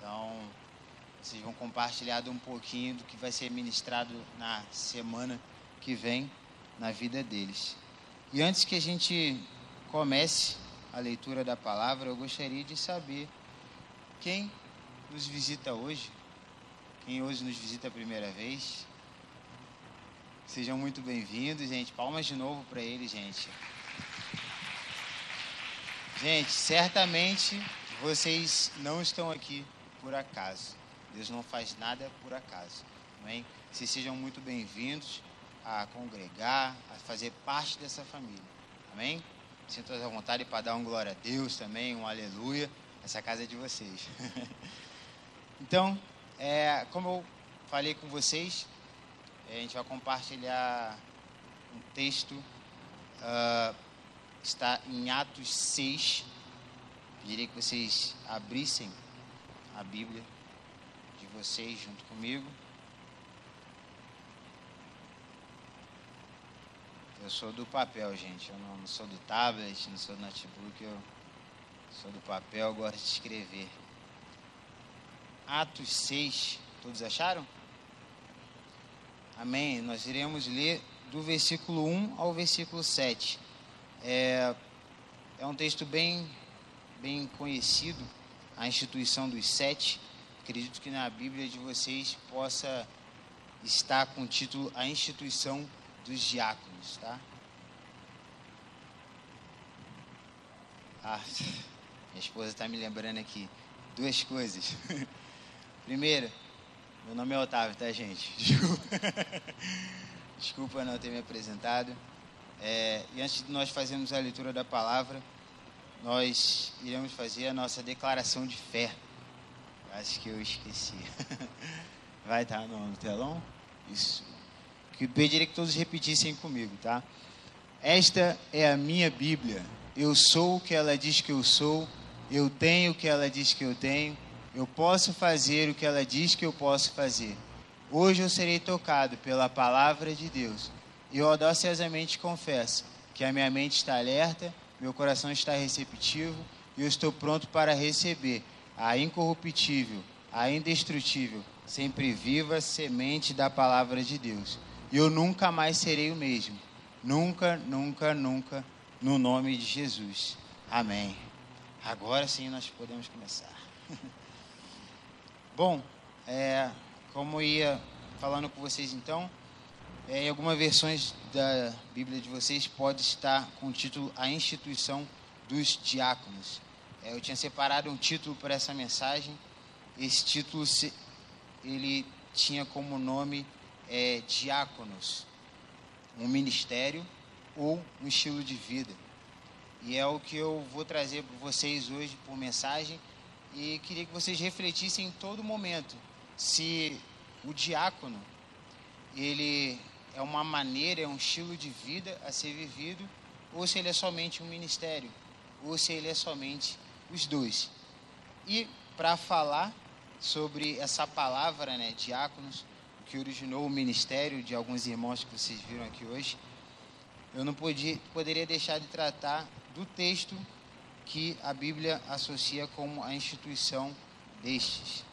Então, vocês vão compartilhar um pouquinho do que vai ser ministrado na semana que vem na vida deles. E antes que a gente comece a leitura da palavra, eu gostaria de saber quem nos visita hoje, quem hoje nos visita a primeira vez. Sejam muito bem-vindos, gente. Palmas de novo para eles, gente. Gente, certamente vocês não estão aqui por acaso. Deus não faz nada por acaso. Amém? Vocês sejam muito bem-vindos a congregar, a fazer parte dessa família. Amém? Sinto à vontade para dar um glória a Deus também, um aleluia. Essa casa é de vocês. então, é, como eu falei com vocês, é, a gente vai compartilhar um texto. Uh, está em Atos 6. Pediria que vocês abrissem a Bíblia de vocês junto comigo. Eu sou do papel, gente. Eu não, não, sou do tablet, não sou do notebook. Eu sou do papel, gosto de escrever. Atos 6. Todos acharam? Amém. Nós iremos ler do versículo 1 ao versículo 7. É, é um texto bem, bem conhecido, a instituição dos sete. Acredito que na Bíblia de vocês possa estar com o título A Instituição dos Diáconos, tá? Ah, minha esposa está me lembrando aqui duas coisas. Primeiro, meu nome é Otávio, tá, gente? Desculpa não ter me apresentado. É, e antes de nós fazermos a leitura da palavra, nós iremos fazer a nossa declaração de fé. Acho que eu esqueci. Vai estar no telão? Isso. Que pediria que todos repetissem comigo, tá? Esta é a minha Bíblia. Eu sou o que ela diz que eu sou. Eu tenho o que ela diz que eu tenho. Eu posso fazer o que ela diz que eu posso fazer. Hoje eu serei tocado pela palavra de Deus eu audaciosamente confesso que a minha mente está alerta, meu coração está receptivo e eu estou pronto para receber a incorruptível, a indestrutível, sempre viva semente da palavra de Deus. E eu nunca mais serei o mesmo. Nunca, nunca, nunca, no nome de Jesus. Amém. Agora sim nós podemos começar. Bom, é, como ia falando com vocês então, em algumas versões da Bíblia de vocês pode estar com o título A Instituição dos Diáconos. É, eu tinha separado um título para essa mensagem. Esse título ele tinha como nome é, Diáconos, um ministério ou um estilo de vida. E é o que eu vou trazer para vocês hoje por mensagem. E queria que vocês refletissem em todo momento se o diácono ele é uma maneira, é um estilo de vida a ser vivido, ou se ele é somente um ministério, ou se ele é somente os dois. E para falar sobre essa palavra, né, diáconos, que originou o ministério de alguns irmãos que vocês viram aqui hoje, eu não podia, poderia deixar de tratar do texto que a Bíblia associa como a instituição destes.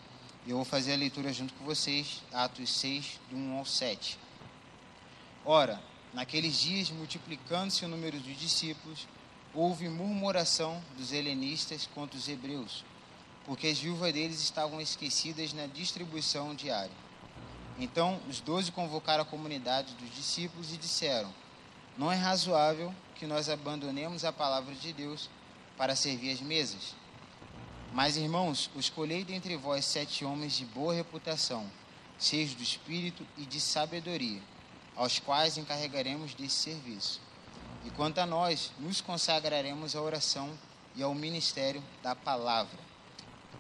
Eu vou fazer a leitura junto com vocês, Atos 6, do 1 ao 7. Ora, naqueles dias, multiplicando-se o número dos discípulos, houve murmuração dos helenistas contra os hebreus, porque as viúvas deles estavam esquecidas na distribuição diária. Então os doze convocaram a comunidade dos discípulos e disseram: Não é razoável que nós abandonemos a palavra de Deus para servir as mesas. Mas, irmãos, escolhei dentre vós sete homens de boa reputação, cheios do espírito e de sabedoria aos quais encarregaremos desse serviço. E quanto a nós, nos consagraremos à oração e ao ministério da palavra.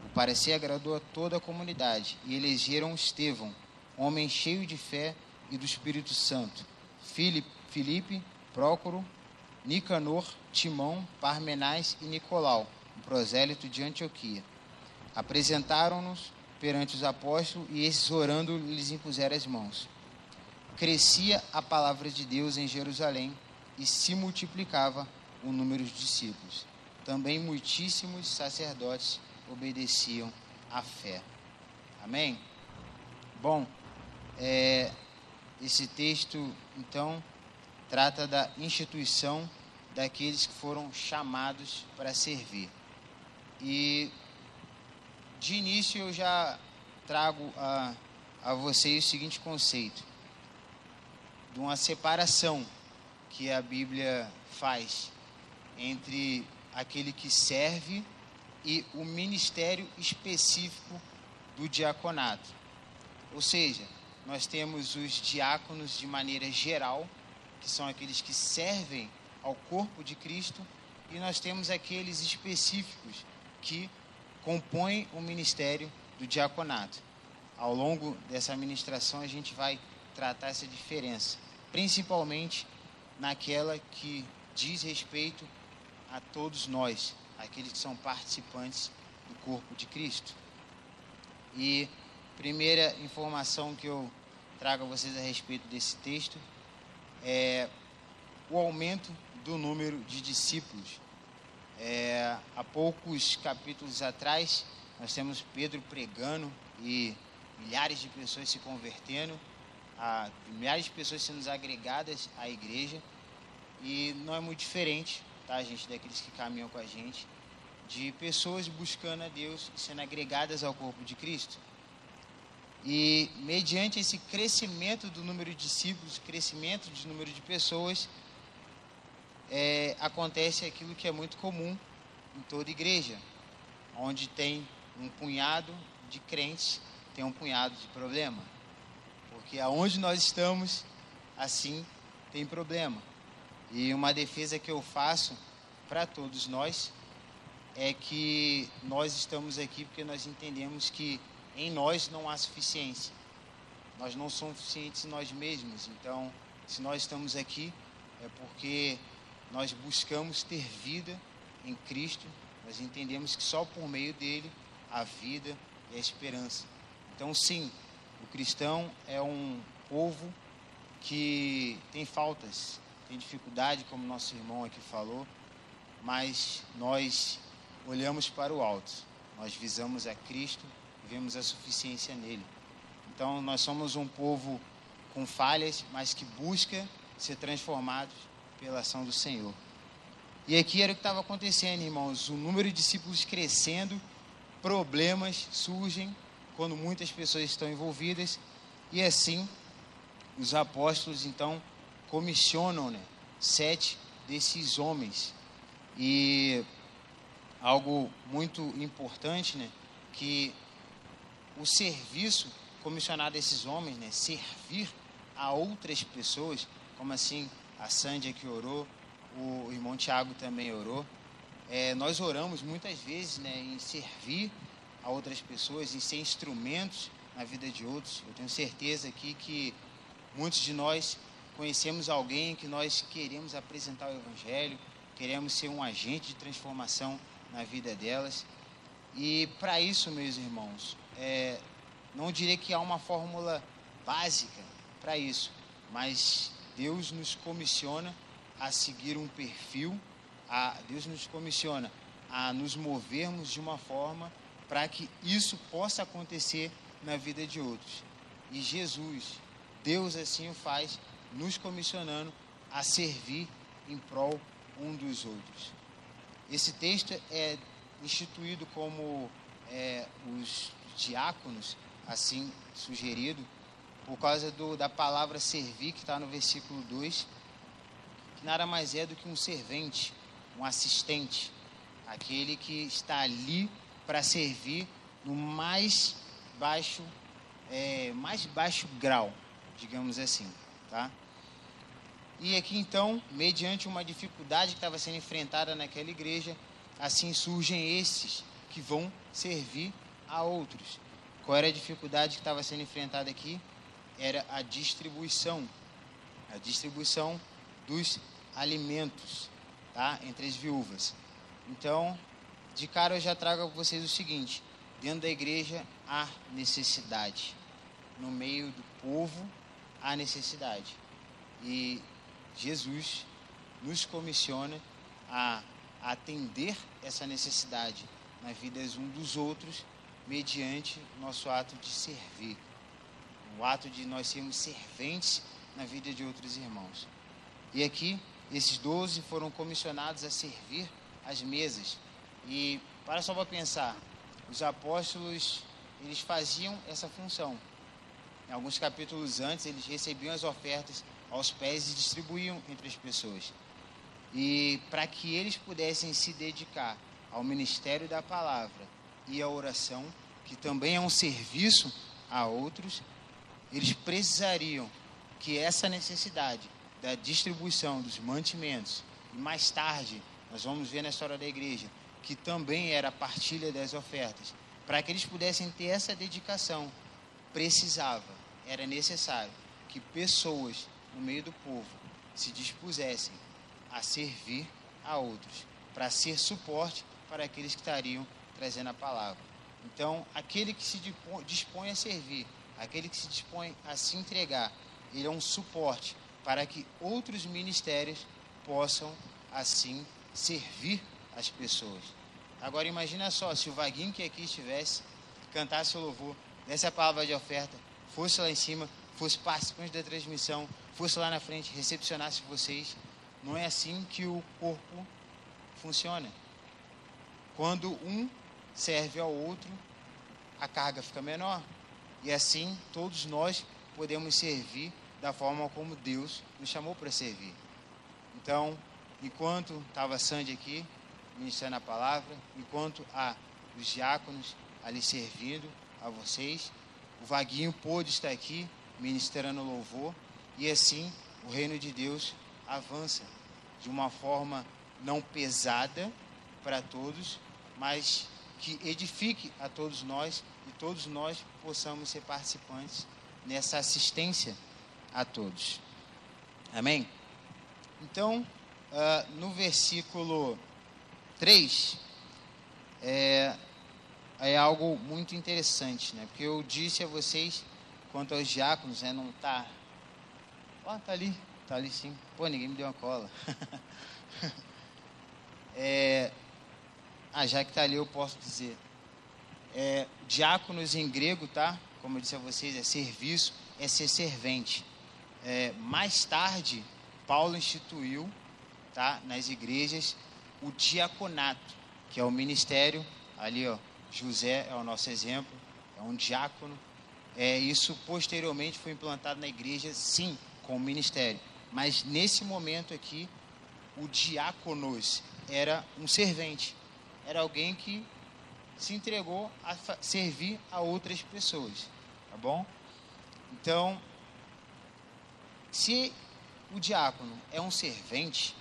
O parecer agradou a toda a comunidade e elegeram Estevão, homem cheio de fé e do Espírito Santo, Filipe, Prócoro, Nicanor, Timão, Parmenais e Nicolau, um prosélito de Antioquia. Apresentaram-nos perante os apóstolos e esses orando lhes impuseram as mãos crescia a palavra de Deus em Jerusalém e se multiplicava o número de discípulos. Também muitíssimos sacerdotes obedeciam a fé. Amém? Bom, é, esse texto, então, trata da instituição daqueles que foram chamados para servir. E, de início, eu já trago a, a vocês o seguinte conceito: de uma separação que a Bíblia faz entre aquele que serve e o ministério específico do diaconato. Ou seja, nós temos os diáconos de maneira geral, que são aqueles que servem ao corpo de Cristo, e nós temos aqueles específicos que compõem o ministério do diaconato. Ao longo dessa administração, a gente vai tratar essa diferença, principalmente naquela que diz respeito a todos nós, aqueles que são participantes do corpo de Cristo. E primeira informação que eu trago a vocês a respeito desse texto é o aumento do número de discípulos. É, há poucos capítulos atrás, nós temos Pedro pregando e milhares de pessoas se convertendo, a, milhares de pessoas sendo agregadas à igreja, e não é muito diferente, tá, gente, daqueles que caminham com a gente, de pessoas buscando a Deus e sendo agregadas ao corpo de Cristo. E mediante esse crescimento do número de discípulos, crescimento do número de pessoas, é, acontece aquilo que é muito comum em toda igreja, onde tem um punhado de crentes, tem um punhado de problema. Porque aonde nós estamos, assim tem problema. E uma defesa que eu faço para todos nós é que nós estamos aqui porque nós entendemos que em nós não há suficiência. Nós não somos suficientes em nós mesmos. Então, se nós estamos aqui, é porque nós buscamos ter vida em Cristo. Nós entendemos que só por meio dele a vida e a esperança. Então, sim, o cristão é um povo que tem faltas, tem dificuldade, como nosso irmão aqui falou, mas nós olhamos para o alto, nós visamos a Cristo e vemos a suficiência nele. Então, nós somos um povo com falhas, mas que busca ser transformado pela ação do Senhor. E aqui era o que estava acontecendo, irmãos: o número de discípulos crescendo, problemas surgem quando muitas pessoas estão envolvidas, e assim os apóstolos então comissionam né, sete desses homens. E algo muito importante, né? Que o serviço comissionado a esses homens, né? Servir a outras pessoas, como assim a Sândia que orou, o irmão Tiago também orou. É, nós oramos muitas vezes né, em servir a outras pessoas, em ser instrumentos na vida de outros. Eu tenho certeza aqui que muitos de nós conhecemos alguém que nós queremos apresentar o Evangelho, queremos ser um agente de transformação na vida delas. E para isso, meus irmãos, é, não direi que há uma fórmula básica para isso, mas Deus nos comissiona a seguir um perfil, a, Deus nos comissiona a nos movermos de uma forma para que isso possa acontecer na vida de outros. E Jesus, Deus assim o faz, nos comissionando a servir em prol um dos outros. Esse texto é instituído como é, os diáconos, assim sugerido, por causa do, da palavra servir, que está no versículo 2, que nada mais é do que um servente, um assistente, aquele que está ali para servir no mais baixo, é, mais baixo grau, digamos assim, tá? E aqui então, mediante uma dificuldade que estava sendo enfrentada naquela igreja, assim surgem esses que vão servir a outros. Qual era a dificuldade que estava sendo enfrentada aqui? Era a distribuição, a distribuição dos alimentos, tá? Entre as viúvas. Então, de cara eu já trago a vocês o seguinte: dentro da igreja há necessidade, no meio do povo há necessidade. E Jesus nos comissiona a atender essa necessidade nas vidas um dos outros mediante nosso ato de servir, o ato de nós sermos serventes na vida de outros irmãos. E aqui, esses doze foram comissionados a servir as mesas. E para só para pensar, os apóstolos eles faziam essa função. Em alguns capítulos antes, eles recebiam as ofertas aos pés e distribuíam entre as pessoas. E para que eles pudessem se dedicar ao ministério da palavra e à oração, que também é um serviço a outros, eles precisariam que essa necessidade da distribuição dos mantimentos, e mais tarde, nós vamos ver na história da igreja, que também era a partilha das ofertas, para que eles pudessem ter essa dedicação, precisava, era necessário que pessoas no meio do povo se dispusessem a servir a outros, para ser suporte para aqueles que estariam trazendo a palavra. Então, aquele que se dispõe a servir, aquele que se dispõe a se entregar, ele é um suporte para que outros ministérios possam assim servir as pessoas. Agora imagina só, se o Vaguinho que aqui estivesse, cantasse o louvor, desse a palavra de oferta, fosse lá em cima, fosse participante da transmissão, fosse lá na frente, recepcionasse vocês. Não é assim que o corpo funciona. Quando um serve ao outro, a carga fica menor. E assim todos nós podemos servir da forma como Deus nos chamou para servir. Então, enquanto estava Sandy aqui, ministrando a palavra, enquanto há os diáconos ali servindo a vocês. O Vaguinho pôde estar aqui ministrando louvor e assim o reino de Deus avança de uma forma não pesada para todos, mas que edifique a todos nós e todos nós possamos ser participantes nessa assistência a todos. Amém? Então, uh, no versículo 3 é, é algo muito interessante, né? Porque eu disse a vocês, quanto aos diáconos, né? Não tá. Ó, oh, tá ali, tá ali sim. Pô, ninguém me deu uma cola. é, ah, já que tá ali, eu posso dizer. É, diáconos em grego, tá? Como eu disse a vocês, é serviço, é ser servente. É, mais tarde, Paulo instituiu, tá? Nas igrejas o diaconato, que é o ministério, ali ó, José é o nosso exemplo, é um diácono. É, isso posteriormente foi implantado na igreja, sim, com o ministério. Mas nesse momento aqui, o diáconos era um servente, era alguém que se entregou a servir a outras pessoas, tá bom? Então, se o diácono é um servente,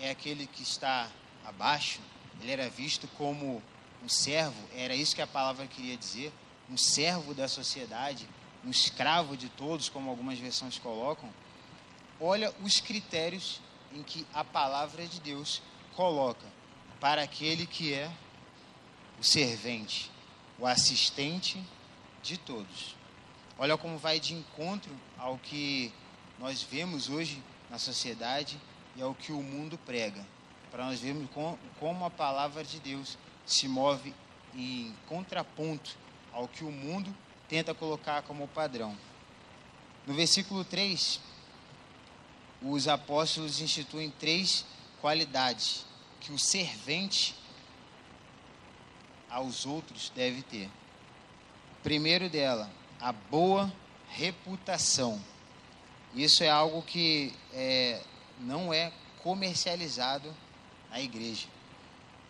é aquele que está abaixo, ele era visto como um servo, era isso que a palavra queria dizer, um servo da sociedade, um escravo de todos, como algumas versões colocam. Olha os critérios em que a palavra de Deus coloca para aquele que é o servente, o assistente de todos. Olha como vai de encontro ao que nós vemos hoje na sociedade e ao que o mundo prega, para nós vermos como a palavra de Deus se move em contraponto ao que o mundo tenta colocar como padrão. No versículo 3, os apóstolos instituem três qualidades que o servente aos outros deve ter. Primeiro dela, a boa reputação. Isso é algo que é, não é comercializado na igreja.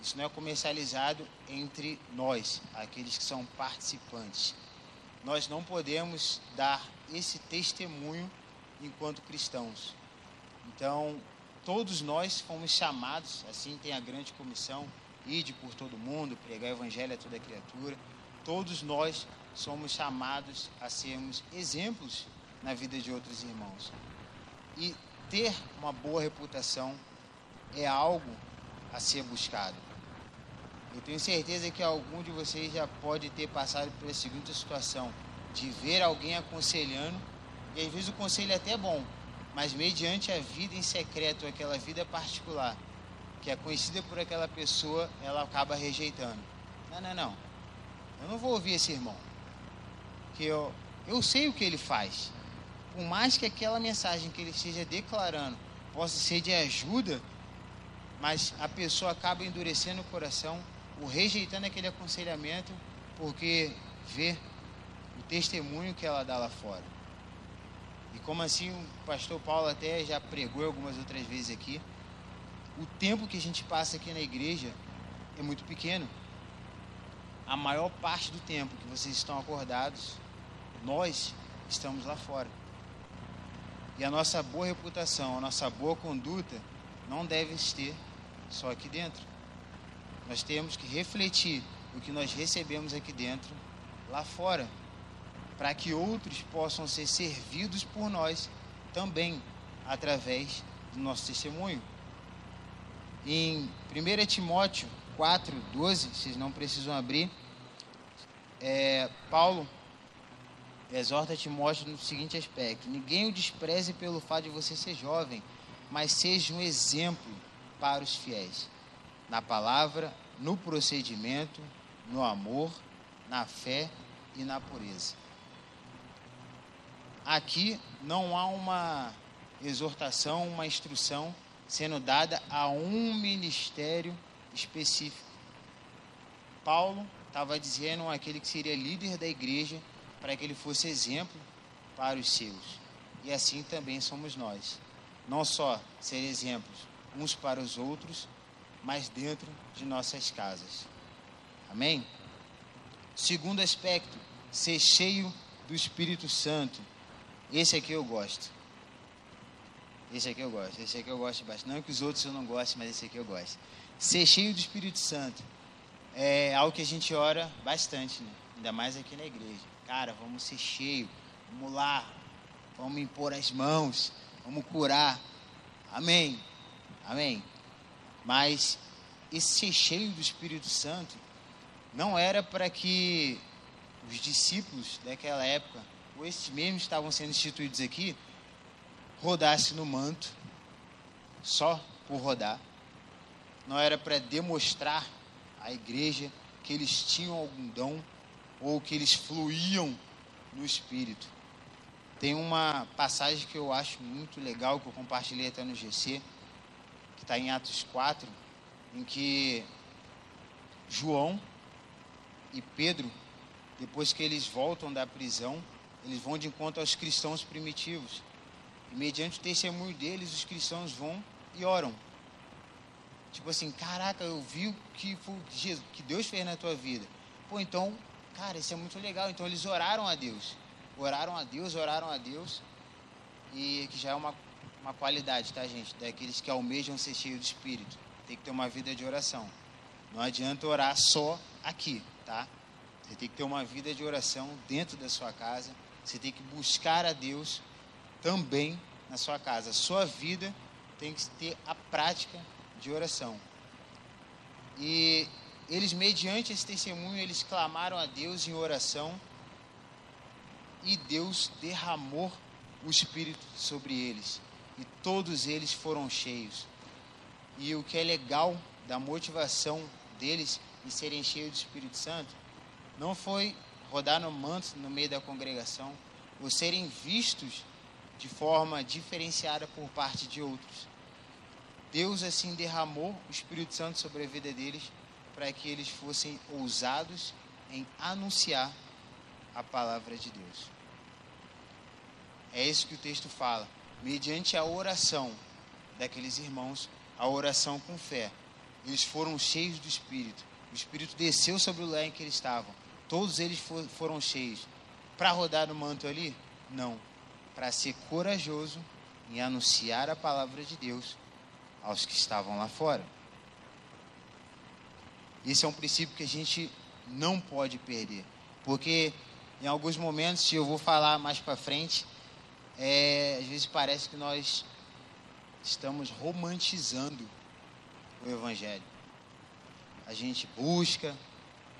Isso não é comercializado entre nós, aqueles que são participantes. Nós não podemos dar esse testemunho enquanto cristãos. Então, todos nós fomos chamados, assim tem a grande comissão, ide por todo mundo, pregar o evangelho a toda criatura. Todos nós somos chamados a sermos exemplos na vida de outros irmãos. E ter uma boa reputação é algo a ser buscado. Eu tenho certeza que algum de vocês já pode ter passado essa seguinte situação, de ver alguém aconselhando, e às vezes o conselho é até bom, mas mediante a vida em secreto, aquela vida particular, que é conhecida por aquela pessoa, ela acaba rejeitando. Não, não, não. Eu não vou ouvir esse irmão. Que eu, eu sei o que ele faz. Por mais que aquela mensagem que ele esteja declarando possa ser de ajuda, mas a pessoa acaba endurecendo o coração, ou rejeitando aquele aconselhamento, porque vê o testemunho que ela dá lá fora. E como assim o pastor Paulo até já pregou algumas outras vezes aqui, o tempo que a gente passa aqui na igreja é muito pequeno. A maior parte do tempo que vocês estão acordados, nós estamos lá fora. E a nossa boa reputação, a nossa boa conduta não deve ter só aqui dentro. Nós temos que refletir o que nós recebemos aqui dentro, lá fora, para que outros possam ser servidos por nós também através do nosso testemunho. Em 1 Timóteo 4, 12, vocês não precisam abrir, é, Paulo exorta Timóteo no seguinte aspecto: Ninguém o despreze pelo fato de você ser jovem, mas seja um exemplo para os fiéis, na palavra, no procedimento, no amor, na fé e na pureza. Aqui não há uma exortação, uma instrução sendo dada a um ministério específico. Paulo estava dizendo aquele que seria líder da igreja para que ele fosse exemplo para os seus. E assim também somos nós. Não só ser exemplos uns para os outros, mas dentro de nossas casas. Amém? Segundo aspecto, ser cheio do Espírito Santo. Esse aqui eu gosto. Esse aqui eu gosto. Esse aqui eu gosto bastante. Não que os outros eu não goste, mas esse aqui eu gosto. Ser cheio do Espírito Santo é algo que a gente ora bastante, né? ainda mais aqui na igreja. Cara, vamos ser cheio, vamos lá, vamos impor as mãos, vamos curar. Amém. Amém. Mas esse ser cheio do Espírito Santo não era para que os discípulos daquela época, ou esses mesmos que estavam sendo instituídos aqui, rodassem no manto, só por rodar. Não era para demonstrar à igreja que eles tinham algum dom ou que eles fluíam no Espírito. Tem uma passagem que eu acho muito legal, que eu compartilhei até no GC, que está em Atos 4, em que João e Pedro, depois que eles voltam da prisão, eles vão de encontro aos cristãos primitivos. E mediante o testemunho deles, os cristãos vão e oram. Tipo assim, caraca, eu vi o que, que Deus fez na tua vida. Pô, então Cara, isso é muito legal. Então eles oraram a Deus. Oraram a Deus, oraram a Deus. E que já é uma, uma qualidade, tá, gente? Daqueles que almejam ser cheios do Espírito. Tem que ter uma vida de oração. Não adianta orar só aqui, tá? Você tem que ter uma vida de oração dentro da sua casa. Você tem que buscar a Deus também na sua casa. A sua vida tem que ter a prática de oração. E eles, mediante esse testemunho, eles clamaram a Deus em oração e Deus derramou o Espírito sobre eles e todos eles foram cheios. E o que é legal da motivação deles em serem cheios do Espírito Santo não foi rodar no manto no meio da congregação ou serem vistos de forma diferenciada por parte de outros. Deus assim derramou o Espírito Santo sobre a vida deles para que eles fossem ousados em anunciar a palavra de Deus. É isso que o texto fala. Mediante a oração daqueles irmãos, a oração com fé, eles foram cheios do Espírito. O Espírito desceu sobre o lugar em que eles estavam. Todos eles foram cheios. Para rodar no manto ali? Não. Para ser corajoso em anunciar a palavra de Deus aos que estavam lá fora. Esse é um princípio que a gente não pode perder. Porque em alguns momentos, eu vou falar mais para frente, é, às vezes parece que nós estamos romantizando o Evangelho. A gente busca,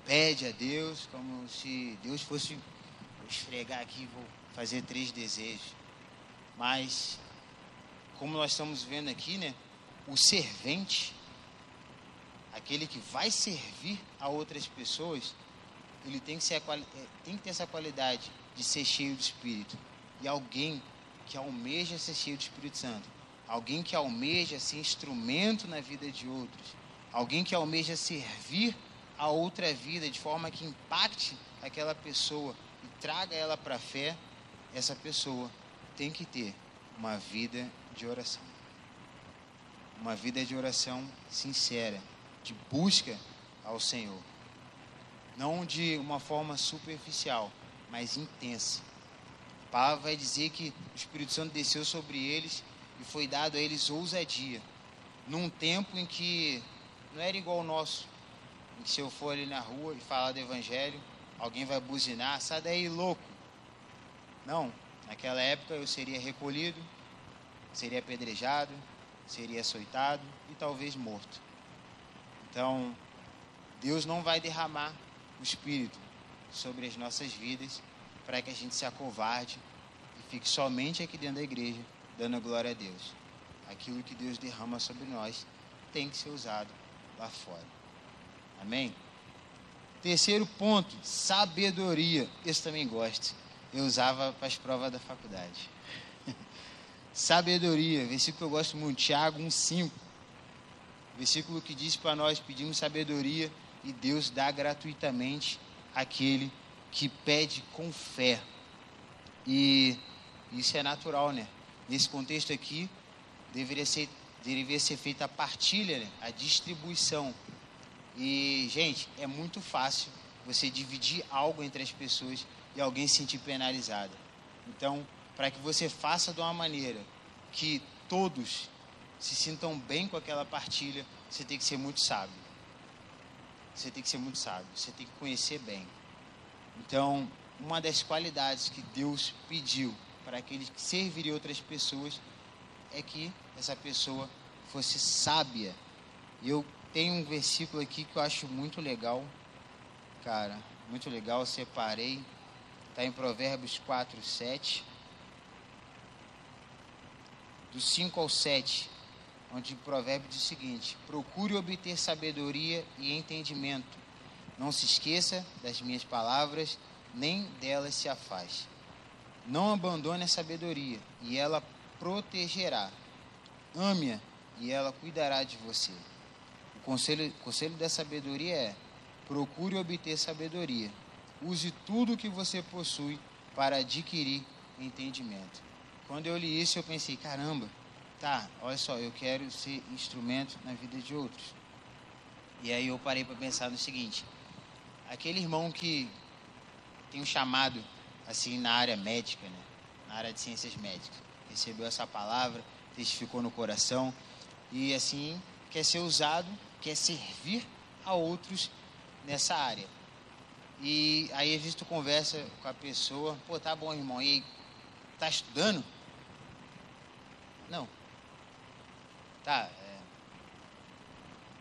pede a Deus, como se Deus fosse vou esfregar aqui, vou fazer três desejos. Mas, como nós estamos vendo aqui, né, o servente aquele que vai servir a outras pessoas, ele tem que, ser, é, tem que ter essa qualidade de ser cheio do Espírito. E alguém que almeja ser cheio do Espírito Santo, alguém que almeja ser instrumento na vida de outros, alguém que almeja servir a outra vida de forma que impacte aquela pessoa e traga ela para a fé, essa pessoa tem que ter uma vida de oração. Uma vida de oração sincera, de busca ao Senhor. Não de uma forma superficial, mas intensa. A palavra vai dizer que o Espírito Santo desceu sobre eles e foi dado a eles ousadia. Num tempo em que não era igual ao nosso, em que se eu for ali na rua e falar do Evangelho, alguém vai buzinar, sai daí louco. Não, naquela época eu seria recolhido, seria apedrejado, seria açoitado e talvez morto. Então, Deus não vai derramar o Espírito sobre as nossas vidas para que a gente se acovarde e fique somente aqui dentro da igreja dando glória a Deus. Aquilo que Deus derrama sobre nós tem que ser usado lá fora. Amém? Terceiro ponto, sabedoria. Esse também gosto. Eu usava para as provas da faculdade. sabedoria, versículo que eu gosto muito, Tiago 1,5. Versículo que diz para nós: pedimos sabedoria e Deus dá gratuitamente aquele que pede com fé. E isso é natural, né? Nesse contexto aqui, deveria ser, deveria ser feita a partilha, né? a distribuição. E, gente, é muito fácil você dividir algo entre as pessoas e alguém se sentir penalizado. Então, para que você faça de uma maneira que todos se sintam bem com aquela partilha, você tem que ser muito sábio. Você tem que ser muito sábio, você tem que conhecer bem. Então, uma das qualidades que Deus pediu para aquele que serviria outras pessoas é que essa pessoa fosse sábia. Eu tenho um versículo aqui que eu acho muito legal, cara, muito legal, separei. Está em Provérbios 4, 7. Do 5 ao 7, onde o provérbio diz o seguinte: Procure obter sabedoria e entendimento. Não se esqueça das minhas palavras, nem delas se afaste. Não abandone a sabedoria, e ela protegerá. Ame-a, e ela cuidará de você. O conselho, conselho da sabedoria é: procure obter sabedoria. Use tudo o que você possui para adquirir entendimento. Quando eu li isso, eu pensei: caramba, tá, olha só, eu quero ser instrumento na vida de outros. E aí eu parei para pensar no seguinte: aquele irmão que tem um chamado assim na área médica, né? na área de ciências médicas, recebeu essa palavra, testificou no coração e assim quer ser usado, quer servir a outros nessa área. E aí a gente conversa com a pessoa, pô, tá bom, irmão, e aí, tá estudando? Não. Tá, é...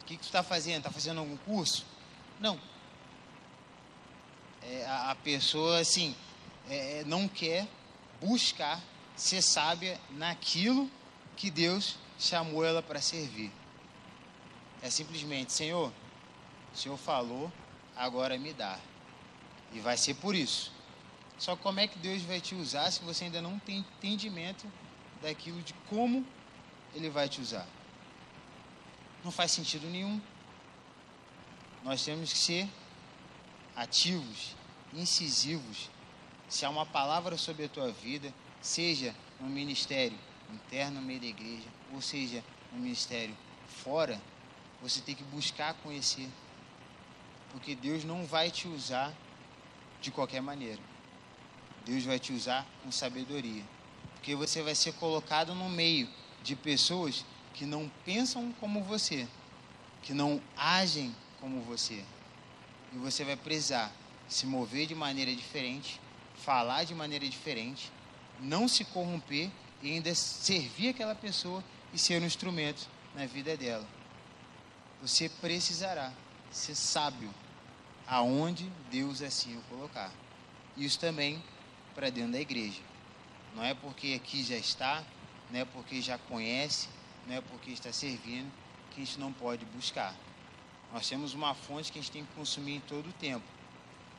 o que, que tu está fazendo? Está fazendo algum curso? Não. É, a, a, pessoa, assim, é, não quer buscar ser sábia naquilo que Deus chamou ela para servir. É simplesmente, Senhor, o Senhor falou, agora me dá. E vai ser por isso. Só como é que Deus vai te usar se você ainda não tem entendimento daquilo de como Ele vai te usar? Não faz sentido nenhum. Nós temos que ser ativos, incisivos. Se há uma palavra sobre a tua vida, seja no ministério interno no meio da igreja, ou seja, no ministério fora, você tem que buscar conhecer. Porque Deus não vai te usar de qualquer maneira. Deus vai te usar com sabedoria. Porque você vai ser colocado no meio de pessoas que não pensam como você, que não agem como você. E você vai precisar se mover de maneira diferente, falar de maneira diferente, não se corromper e ainda servir aquela pessoa e ser um instrumento na vida dela. Você precisará ser sábio aonde Deus assim o colocar. Isso também para dentro da igreja. Não é porque aqui já está, não é porque já conhece, não é porque está servindo que a gente não pode buscar. Nós temos uma fonte que a gente tem que consumir em todo o tempo.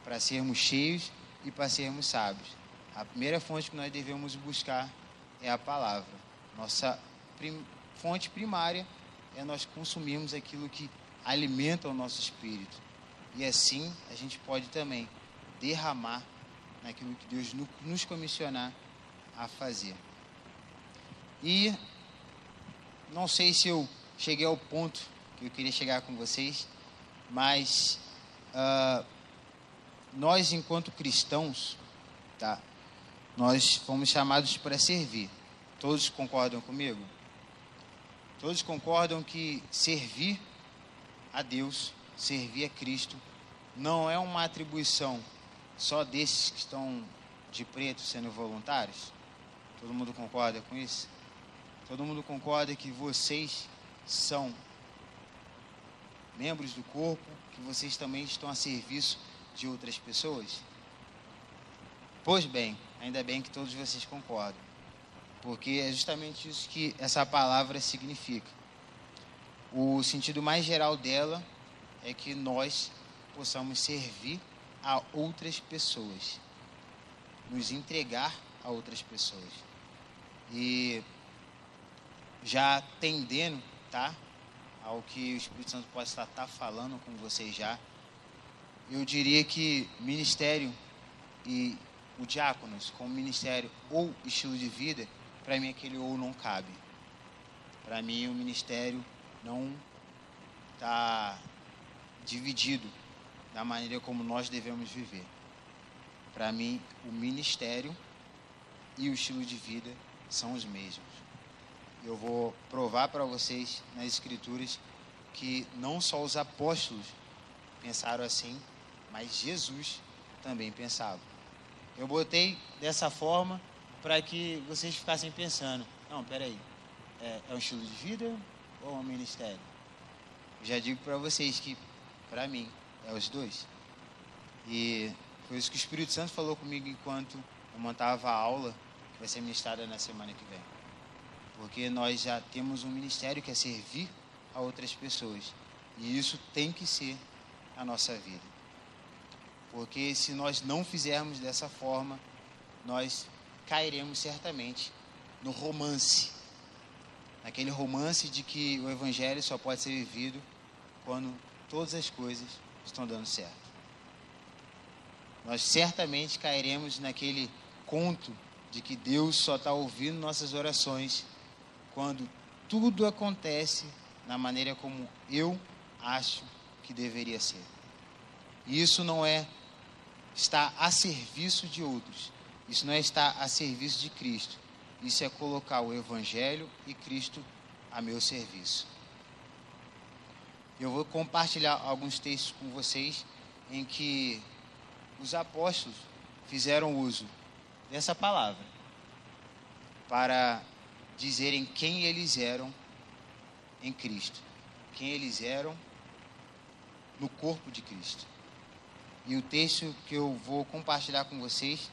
para sermos cheios e para sermos sábios. A primeira fonte que nós devemos buscar é a palavra. Nossa prim fonte primária é nós consumirmos aquilo que alimenta o nosso espírito. E assim a gente pode também derramar naquilo que Deus nos comissionar a fazer. E não sei se eu cheguei ao ponto que eu queria chegar com vocês, mas uh, nós, enquanto cristãos, tá, nós fomos chamados para servir. Todos concordam comigo? Todos concordam que servir a Deus, servir a Cristo, não é uma atribuição só desses que estão de preto sendo voluntários? Todo mundo concorda com isso? Todo mundo concorda que vocês são membros do corpo, que vocês também estão a serviço de outras pessoas? Pois bem, ainda bem que todos vocês concordam, porque é justamente isso que essa palavra significa. O sentido mais geral dela é que nós possamos servir a outras pessoas, nos entregar a outras pessoas. E já tendendo, tá? Ao que o Espírito Santo pode estar tá falando com vocês já. Eu diria que ministério e o diáconos como ministério ou estilo de vida, para mim aquele ou não cabe. Para mim o ministério não está dividido da maneira como nós devemos viver. Para mim, o ministério e o estilo de vida são os mesmos. Eu vou provar para vocês nas Escrituras que não só os apóstolos pensaram assim, mas Jesus também pensava. Eu botei dessa forma para que vocês ficassem pensando: não, peraí, é, é um estilo de vida ou um ministério? Eu já digo para vocês que, para mim, é os dois. E foi isso que o Espírito Santo falou comigo enquanto eu montava a aula que vai ser ministrada na semana que vem. Porque nós já temos um ministério que é servir a outras pessoas. E isso tem que ser a nossa vida. Porque se nós não fizermos dessa forma, nós cairemos certamente no romance. Naquele romance de que o evangelho só pode ser vivido quando todas as coisas estão dando certo. Nós certamente cairemos naquele conto de que Deus só está ouvindo nossas orações quando tudo acontece na maneira como eu acho que deveria ser. E isso não é estar a serviço de outros. Isso não é estar a serviço de Cristo. Isso é colocar o Evangelho e Cristo a meu serviço. Eu vou compartilhar alguns textos com vocês em que os apóstolos fizeram uso dessa palavra para dizerem quem eles eram em Cristo, quem eles eram no corpo de Cristo. E o texto que eu vou compartilhar com vocês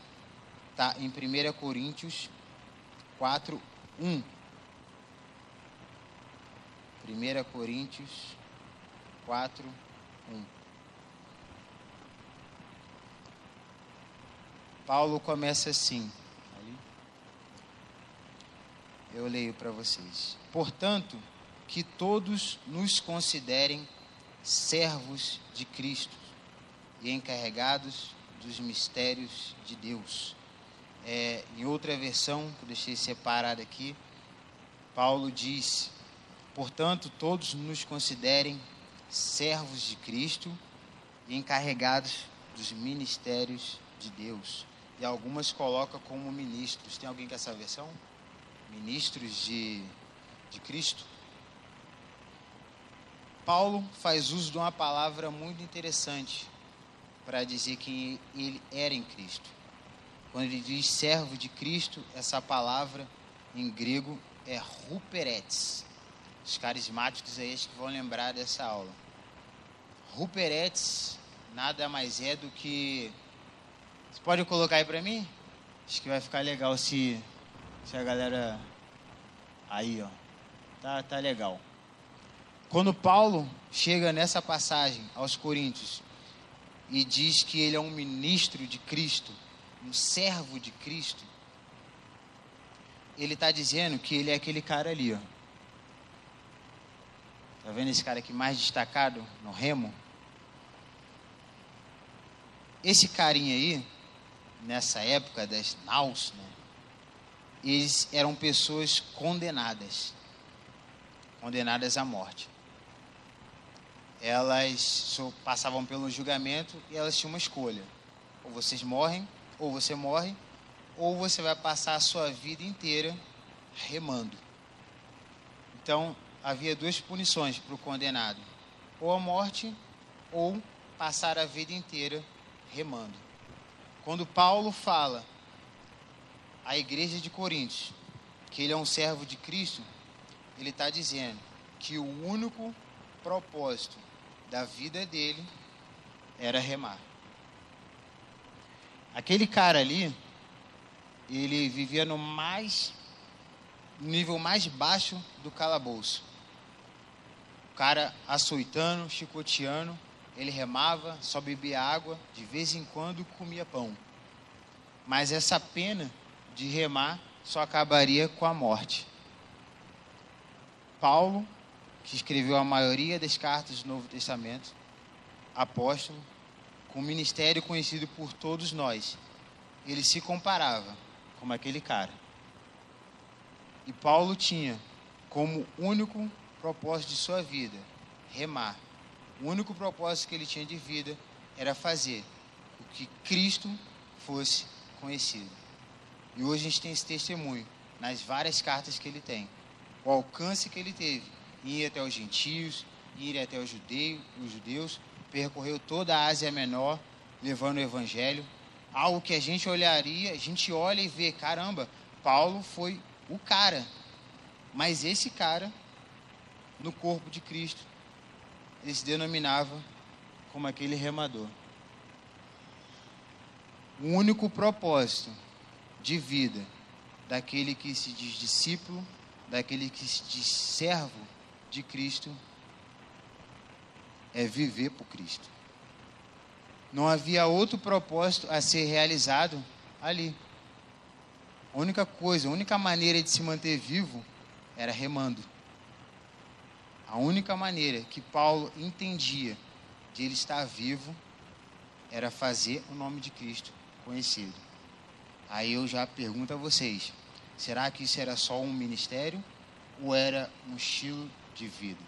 está em 1 Coríntios 4, 1. 1 Coríntios 4, 1. Paulo começa assim. Eu leio para vocês. Portanto, que todos nos considerem servos de Cristo e encarregados dos mistérios de Deus. É, em outra versão, que eu deixei separada aqui, Paulo diz: portanto, todos nos considerem servos de Cristo e encarregados dos ministérios de Deus e algumas coloca como ministros. Tem alguém com essa versão? Ministros de, de Cristo? Paulo faz uso de uma palavra muito interessante para dizer que ele era em Cristo. Quando ele diz servo de Cristo, essa palavra em grego é ruperetes. Os carismáticos aí acho que vão lembrar dessa aula. Ruperetes nada mais é do que você pode colocar aí para mim? Acho que vai ficar legal se, se a galera. Aí, ó. Tá, tá legal. Quando Paulo chega nessa passagem aos Coríntios e diz que ele é um ministro de Cristo, um servo de Cristo, ele está dizendo que ele é aquele cara ali, ó. Tá vendo esse cara aqui mais destacado no remo? Esse carinha aí, nessa época das naus, né, eles eram pessoas condenadas, condenadas à morte. Elas passavam pelo julgamento e elas tinham uma escolha: ou vocês morrem, ou você morre, ou você vai passar a sua vida inteira remando. Então, havia duas punições para o condenado: ou a morte, ou passar a vida inteira remando. Quando Paulo fala à igreja de Coríntios que ele é um servo de Cristo, ele está dizendo que o único propósito da vida dele era remar. Aquele cara ali, ele vivia no mais nível mais baixo do calabouço. O cara açoitando, chicoteando, ele remava, só bebia água, de vez em quando comia pão. Mas essa pena de remar só acabaria com a morte. Paulo, que escreveu a maioria das cartas do Novo Testamento, apóstolo, com um ministério conhecido por todos nós, ele se comparava como aquele cara. E Paulo tinha como único propósito de sua vida remar. O único propósito que ele tinha de vida era fazer o que Cristo fosse conhecido. E hoje a gente tem esse testemunho nas várias cartas que ele tem. O alcance que ele teve em ir até os gentios, ir até os judeus, os judeus percorreu toda a Ásia Menor, levando o evangelho. Algo que a gente olharia, a gente olha e vê, caramba, Paulo foi o cara. Mas esse cara, no corpo de Cristo, ele se denominava como aquele remador. O único propósito de vida daquele que se diz discípulo, daquele que se diz servo de Cristo, é viver por Cristo. Não havia outro propósito a ser realizado ali. A única coisa, a única maneira de se manter vivo era remando. A única maneira que Paulo entendia de ele estar vivo era fazer o nome de Cristo conhecido. Aí eu já pergunto a vocês: será que isso era só um ministério ou era um estilo de vida?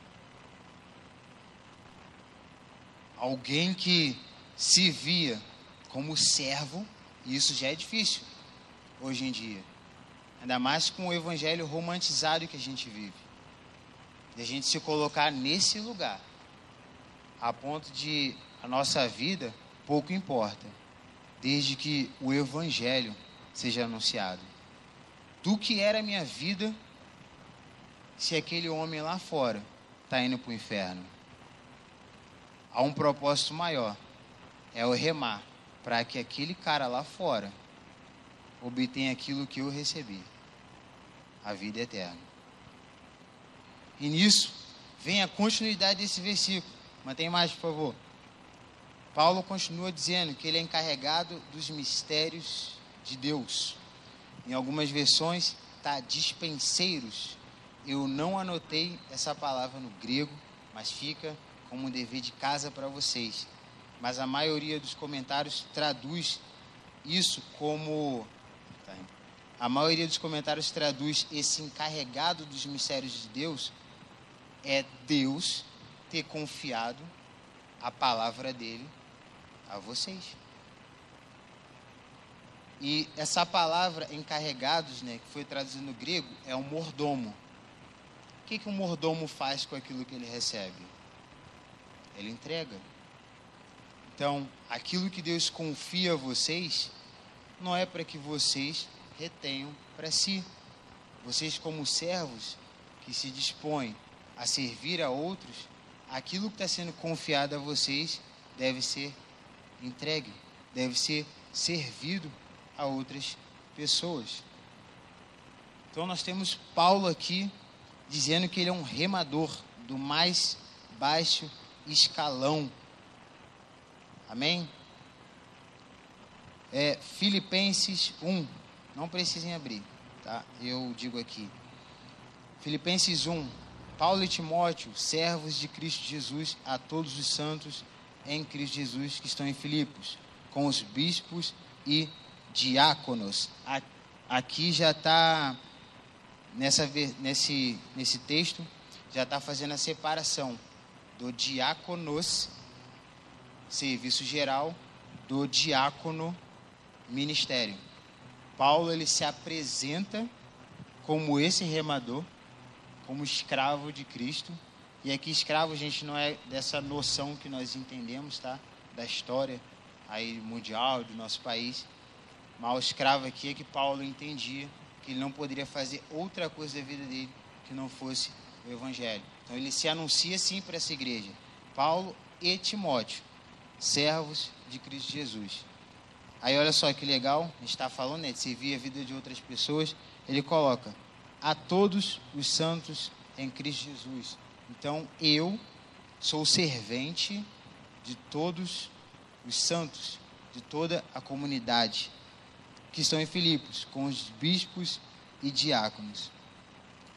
Alguém que se via como servo, isso já é difícil hoje em dia. Ainda mais com o evangelho romantizado que a gente vive. De a gente se colocar nesse lugar, a ponto de a nossa vida pouco importa, desde que o evangelho seja anunciado. Do que era a minha vida se aquele homem lá fora está indo para o inferno? Há um propósito maior, é o remar, para que aquele cara lá fora obtenha aquilo que eu recebi, a vida eterna. E nisso vem a continuidade desse versículo. Mantém mais, por favor. Paulo continua dizendo que ele é encarregado dos mistérios de Deus. Em algumas versões está dispenseiros. Eu não anotei essa palavra no grego, mas fica como um dever de casa para vocês. Mas a maioria dos comentários traduz isso como tá, a maioria dos comentários traduz esse encarregado dos mistérios de Deus é Deus ter confiado a palavra dele a vocês. E essa palavra encarregados, né, que foi traduzido no grego, é um mordomo. O que, que um mordomo faz com aquilo que ele recebe? Ele entrega. Então, aquilo que Deus confia a vocês, não é para que vocês retenham para si. Vocês, como servos que se dispõem a servir a outros, aquilo que está sendo confiado a vocês deve ser entregue, deve ser servido a outras pessoas. Então nós temos Paulo aqui dizendo que ele é um remador do mais baixo escalão. Amém? É Filipenses 1. Não precisem abrir, tá? Eu digo aqui. Filipenses 1. Paulo e Timóteo, servos de Cristo Jesus, a todos os santos em Cristo Jesus que estão em Filipos, com os bispos e diáconos. Aqui já está, nesse, nesse texto, já está fazendo a separação do diáconos, serviço geral, do diácono, ministério. Paulo ele se apresenta como esse remador, como escravo de Cristo. E aqui escravo, gente, não é dessa noção que nós entendemos, tá? Da história aí mundial do nosso país. Mas o escravo aqui é que Paulo entendia que ele não poderia fazer outra coisa da vida dele que não fosse o evangelho. Então ele se anuncia sim para essa igreja. Paulo e Timóteo, servos de Cristo Jesus. Aí olha só que legal, está falando né, de servir a vida de outras pessoas. Ele coloca a todos os santos em Cristo Jesus. Então eu sou servente de todos os santos, de toda a comunidade que estão em Filipos, com os bispos e diáconos.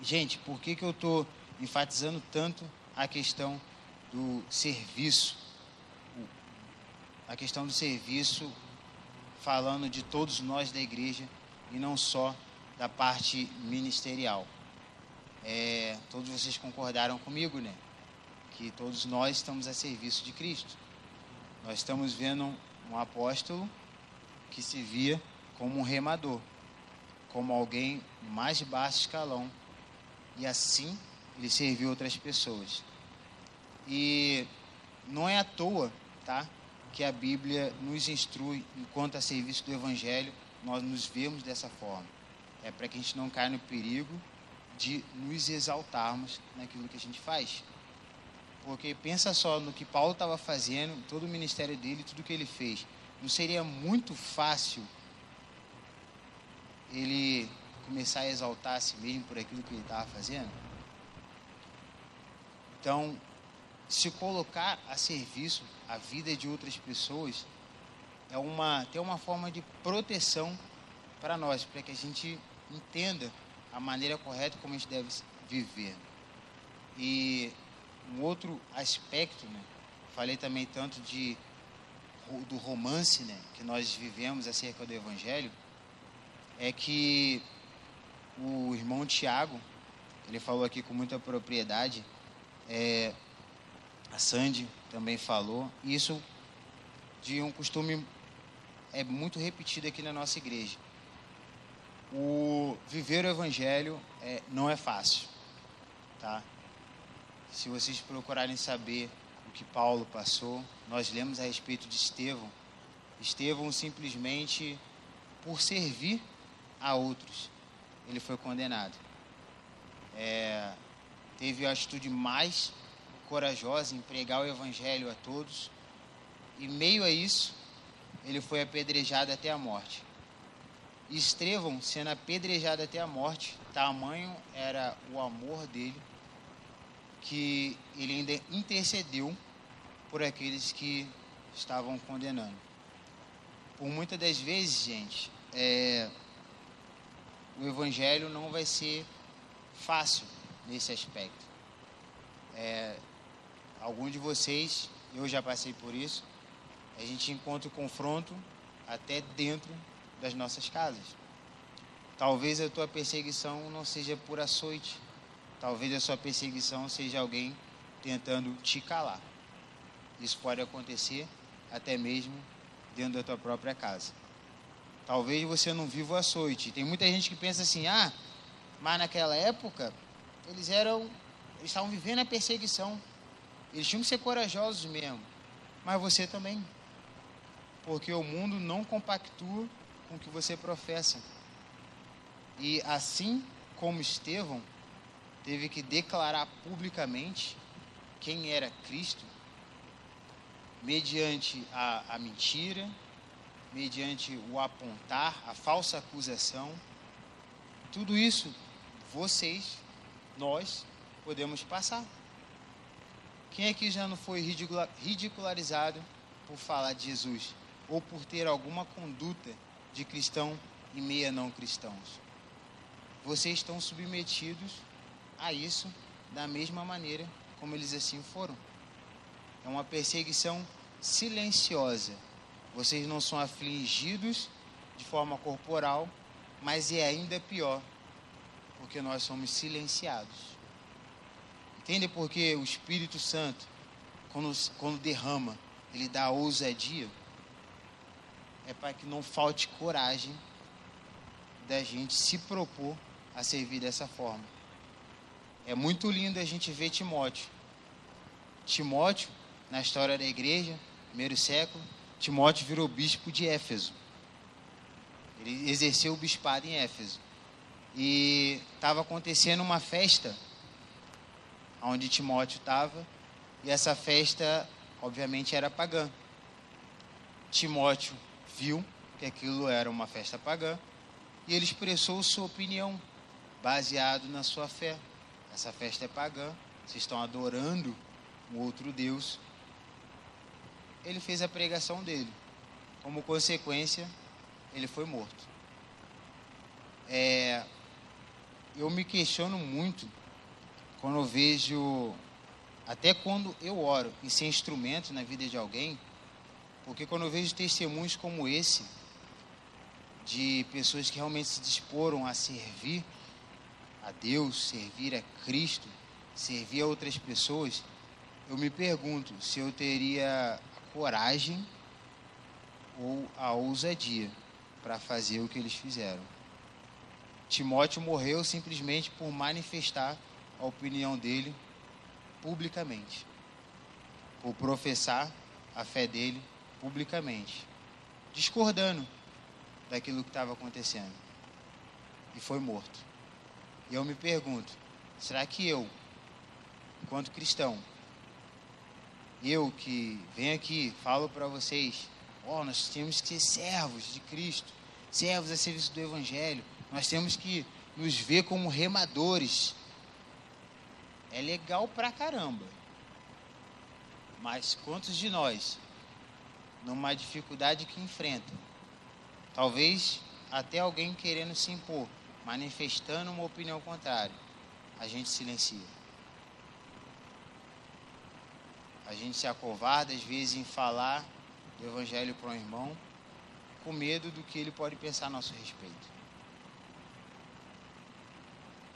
Gente, por que, que eu estou enfatizando tanto a questão do serviço? A questão do serviço, falando de todos nós da igreja e não só da parte ministerial. É, todos vocês concordaram comigo, né? Que todos nós estamos a serviço de Cristo. Nós estamos vendo um apóstolo que se via como um remador, como alguém mais baixo escalão. E assim ele serviu outras pessoas. E não é à toa, tá? Que a Bíblia nos instrui enquanto a serviço do Evangelho, nós nos vemos dessa forma. É para que a gente não caia no perigo de nos exaltarmos naquilo que a gente faz. Porque pensa só no que Paulo estava fazendo, todo o ministério dele, tudo que ele fez. Não seria muito fácil ele começar a exaltar a si mesmo por aquilo que ele estava fazendo? Então, se colocar a serviço a vida de outras pessoas é uma tem uma forma de proteção para nós, para que a gente entenda a maneira correta como a gente deve viver. E um outro aspecto, né? Falei também tanto de do romance, né, que nós vivemos acerca do evangelho é que o irmão Tiago, ele falou aqui com muita propriedade, é, a Sandy também falou, isso de um costume é muito repetido aqui na nossa igreja. O viver o evangelho é, não é fácil, tá? Se vocês procurarem saber o que Paulo passou, nós lemos a respeito de Estevão. Estevão simplesmente por servir a outros, ele foi condenado. É, teve a atitude mais corajosa em pregar o evangelho a todos, e meio a isso, ele foi apedrejado até a morte. E Estevão, sendo apedrejado até a morte, tamanho era o amor dele, que ele ainda intercedeu por aqueles que estavam condenando. Por muitas das vezes, gente, é, o evangelho não vai ser fácil nesse aspecto. É, algum de vocês, eu já passei por isso, a gente encontra o confronto até dentro das nossas casas. Talvez a tua perseguição não seja por açoite, talvez a sua perseguição seja alguém tentando te calar. Isso pode acontecer até mesmo dentro da tua própria casa. Talvez você não viva o açoite. Tem muita gente que pensa assim: ah, mas naquela época eles eram, eles estavam vivendo a perseguição. Eles tinham que ser corajosos mesmo. Mas você também. Porque o mundo não compactua com o que você professa. E assim como Estevão teve que declarar publicamente quem era Cristo, mediante a, a mentira, mediante o apontar, a falsa acusação. Tudo isso vocês, nós, podemos passar. Quem aqui já não foi ridicularizado por falar de Jesus? ou por ter alguma conduta de cristão em meio a não cristãos. Vocês estão submetidos a isso da mesma maneira como eles assim foram. É uma perseguição silenciosa. Vocês não são afligidos de forma corporal, mas é ainda pior, porque nós somos silenciados. Entende porque o Espírito Santo, quando, quando derrama, ele dá ousadia? É para que não falte coragem da gente se propor a servir dessa forma. É muito lindo a gente ver Timóteo. Timóteo, na história da igreja, primeiro século, Timóteo virou bispo de Éfeso. Ele exerceu o bispado em Éfeso. E estava acontecendo uma festa onde Timóteo estava, e essa festa, obviamente, era pagã. Timóteo viu que aquilo era uma festa pagã e ele expressou sua opinião baseado na sua fé. Essa festa é pagã, vocês estão adorando um outro Deus. Ele fez a pregação dele. Como consequência, ele foi morto. É, eu me questiono muito quando eu vejo, até quando eu oro e ser instrumento na vida de alguém, porque quando eu vejo testemunhos como esse, de pessoas que realmente se disporam a servir a Deus, servir a Cristo, servir a outras pessoas, eu me pergunto se eu teria coragem ou a ousadia para fazer o que eles fizeram. Timóteo morreu simplesmente por manifestar a opinião dele publicamente, por professar a fé dele publicamente, discordando daquilo que estava acontecendo. E foi morto. E eu me pergunto: será que eu, enquanto cristão, eu que venho aqui, falo para vocês, ó, oh, nós temos que ser servos de Cristo, servos a serviço do Evangelho, nós temos que nos ver como remadores é legal pra caramba. Mas quantos de nós, numa dificuldade que enfrentam, talvez até alguém querendo se impor, manifestando uma opinião contrária, a gente silencia. A gente se acovarda às vezes em falar do evangelho para um irmão, com medo do que ele pode pensar a nosso respeito.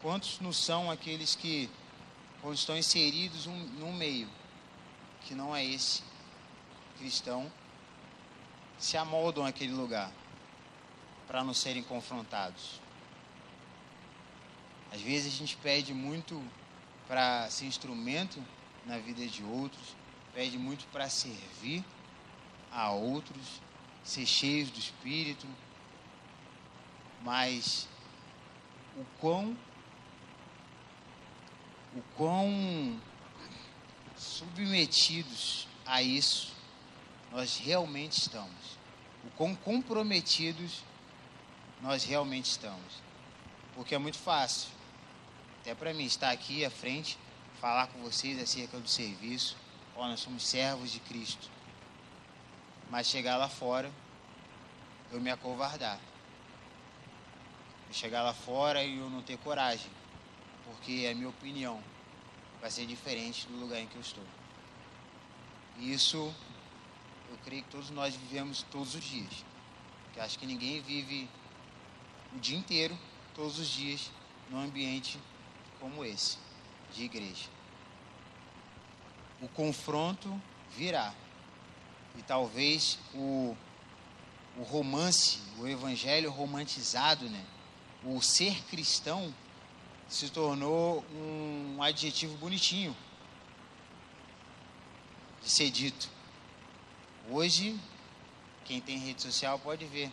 Quantos não são aqueles que quando estão inseridos um, num meio que não é esse cristão, se amoldam àquele lugar para não serem confrontados. Às vezes a gente pede muito para ser instrumento na vida de outros, pede muito para servir a outros, ser cheios do Espírito, mas o quão o quão submetidos a isso nós realmente estamos, o quão comprometidos nós realmente estamos. Porque é muito fácil, até para mim, estar aqui à frente, falar com vocês acerca do serviço. Ó, nós somos servos de Cristo. Mas chegar lá fora, eu me acovardar. Eu chegar lá fora e eu não ter coragem porque a minha opinião vai ser diferente do lugar em que eu estou. E isso eu creio que todos nós vivemos todos os dias. Porque acho que ninguém vive o dia inteiro, todos os dias, num ambiente como esse, de igreja. O confronto virá. E talvez o, o romance, o evangelho romantizado, né? o ser cristão, se tornou um adjetivo bonitinho de ser dito. Hoje, quem tem rede social pode ver.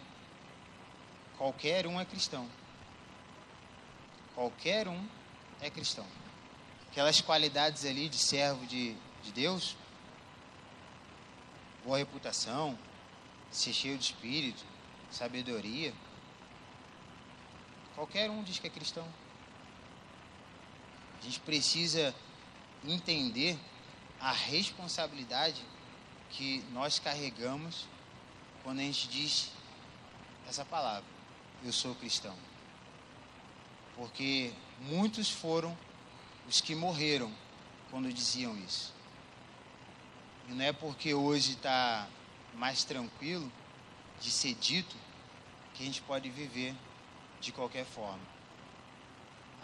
Qualquer um é cristão. Qualquer um é cristão. Aquelas qualidades ali de servo de, de Deus, boa reputação, ser cheio de espírito, sabedoria. Qualquer um diz que é cristão. A gente precisa entender a responsabilidade que nós carregamos quando a gente diz essa palavra, eu sou cristão. Porque muitos foram os que morreram quando diziam isso. E não é porque hoje está mais tranquilo de ser dito que a gente pode viver de qualquer forma.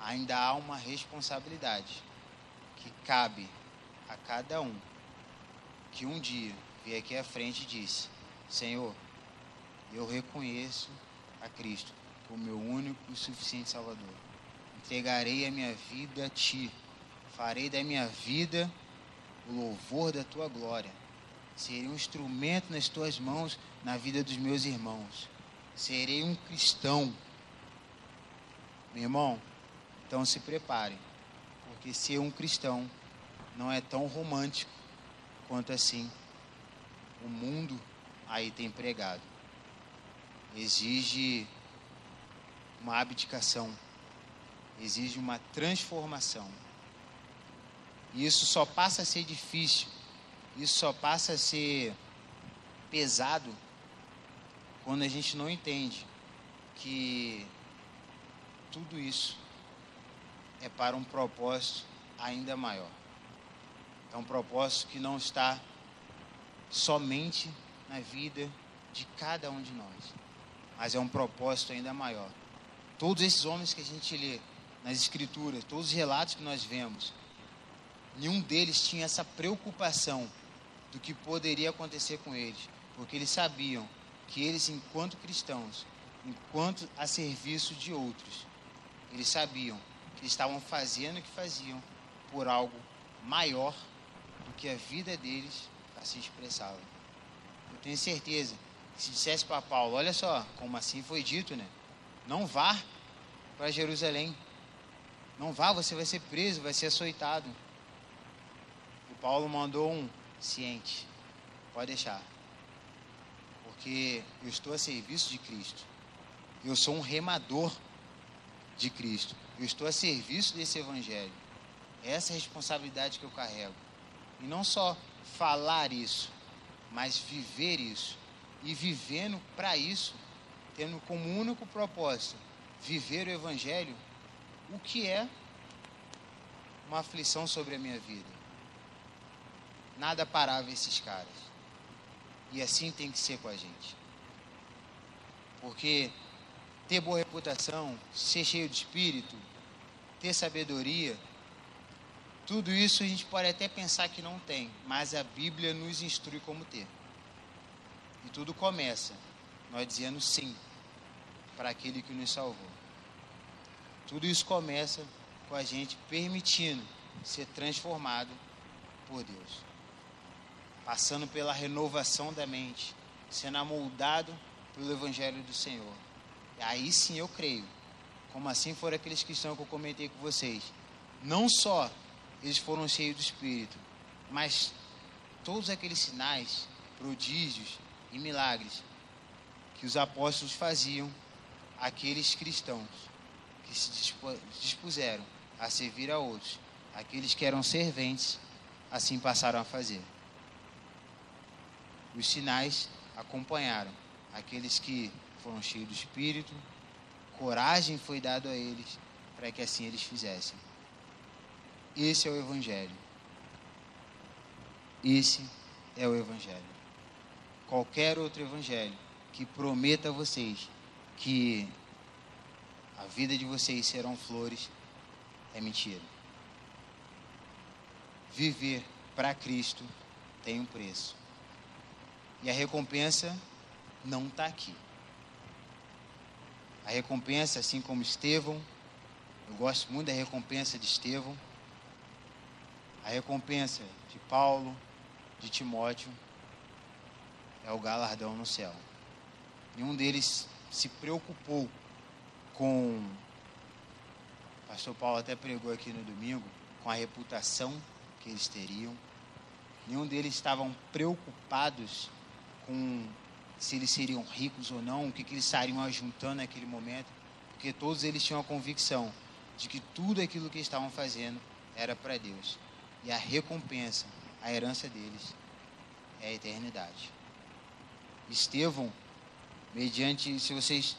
Ainda há uma responsabilidade que cabe a cada um que um dia veio aqui à frente e disse: Senhor, eu reconheço a Cristo como meu único e suficiente Salvador. Entregarei a minha vida a Ti. Farei da minha vida o louvor da Tua glória. Serei um instrumento nas Tuas mãos na vida dos meus irmãos. Serei um cristão. Meu irmão, então se prepare, porque ser um cristão não é tão romântico quanto assim o mundo aí tem pregado. Exige uma abdicação, exige uma transformação. E isso só passa a ser difícil, isso só passa a ser pesado quando a gente não entende que tudo isso é para um propósito ainda maior. É um propósito que não está somente na vida de cada um de nós, mas é um propósito ainda maior. Todos esses homens que a gente lê nas Escrituras, todos os relatos que nós vemos, nenhum deles tinha essa preocupação do que poderia acontecer com eles, porque eles sabiam que eles, enquanto cristãos, enquanto a serviço de outros, eles sabiam que eles estavam fazendo o que faziam por algo maior do que a vida deles se expressava. Eu tenho certeza que se dissesse para Paulo, olha só, como assim foi dito, né? Não vá para Jerusalém. Não vá, você vai ser preso, vai ser açoitado. Paulo mandou um ciente. Pode deixar. Porque eu estou a serviço de Cristo. Eu sou um remador de Cristo. Eu estou a serviço desse evangelho. Essa é a responsabilidade que eu carrego. E não só falar isso, mas viver isso. E vivendo para isso, tendo como único propósito viver o Evangelho, o que é uma aflição sobre a minha vida. Nada parava esses caras. E assim tem que ser com a gente. Porque ter boa reputação, ser cheio de espírito, ter sabedoria, tudo isso a gente pode até pensar que não tem, mas a Bíblia nos instrui como ter. E tudo começa nós dizendo sim para aquele que nos salvou. Tudo isso começa com a gente permitindo ser transformado por Deus. Passando pela renovação da mente, sendo amoldado pelo Evangelho do Senhor. E aí sim eu creio. Como assim foram aqueles cristãos que eu comentei com vocês. Não só eles foram cheios do Espírito. Mas todos aqueles sinais, prodígios e milagres que os apóstolos faziam, aqueles cristãos que se dispuseram a servir a outros, aqueles que eram serventes, assim passaram a fazer. Os sinais acompanharam aqueles que foram cheios do Espírito, coragem foi dado a eles para que assim eles fizessem. Esse é o Evangelho. Esse é o Evangelho. Qualquer outro Evangelho que prometa a vocês que a vida de vocês serão flores é mentira. Viver para Cristo tem um preço. E a recompensa não está aqui. A recompensa, assim como Estevão, eu gosto muito da recompensa de Estevão, a recompensa de Paulo, de Timóteo, é o galardão no céu. Nenhum deles se preocupou com. O pastor Paulo até pregou aqui no domingo, com a reputação que eles teriam. Nenhum deles estavam preocupados com se eles seriam ricos ou não, o que, que eles estariam ajuntando naquele momento, porque todos eles tinham a convicção de que tudo aquilo que estavam fazendo era para Deus. E a recompensa, a herança deles é a eternidade. Estevão, mediante, se vocês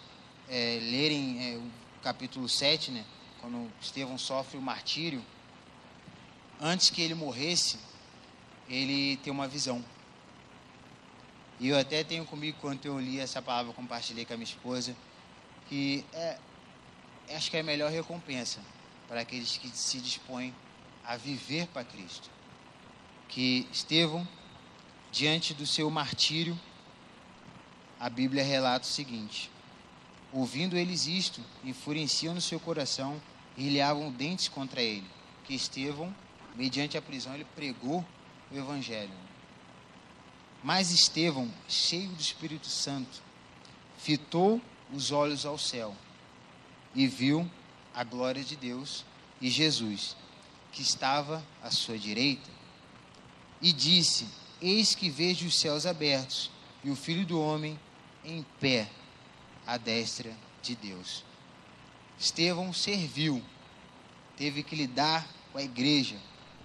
é, lerem é, o capítulo 7, né, quando Estevão sofre o martírio, antes que ele morresse, ele tem uma visão. E eu até tenho comigo, quando eu li essa palavra, compartilhei com a minha esposa, que é, acho que é a melhor recompensa para aqueles que se dispõem a viver para Cristo. Que Estevão, diante do seu martírio, a Bíblia relata o seguinte: Ouvindo eles isto, enfureciam no seu coração e lhavam dentes contra ele. Que Estevão, mediante a prisão, ele pregou o Evangelho. Mas Estevão, cheio do Espírito Santo, fitou os olhos ao céu e viu a glória de Deus e Jesus, que estava à sua direita, e disse: Eis que vejo os céus abertos e o Filho do Homem em pé à destra de Deus. Estevão serviu, teve que lidar com a igreja,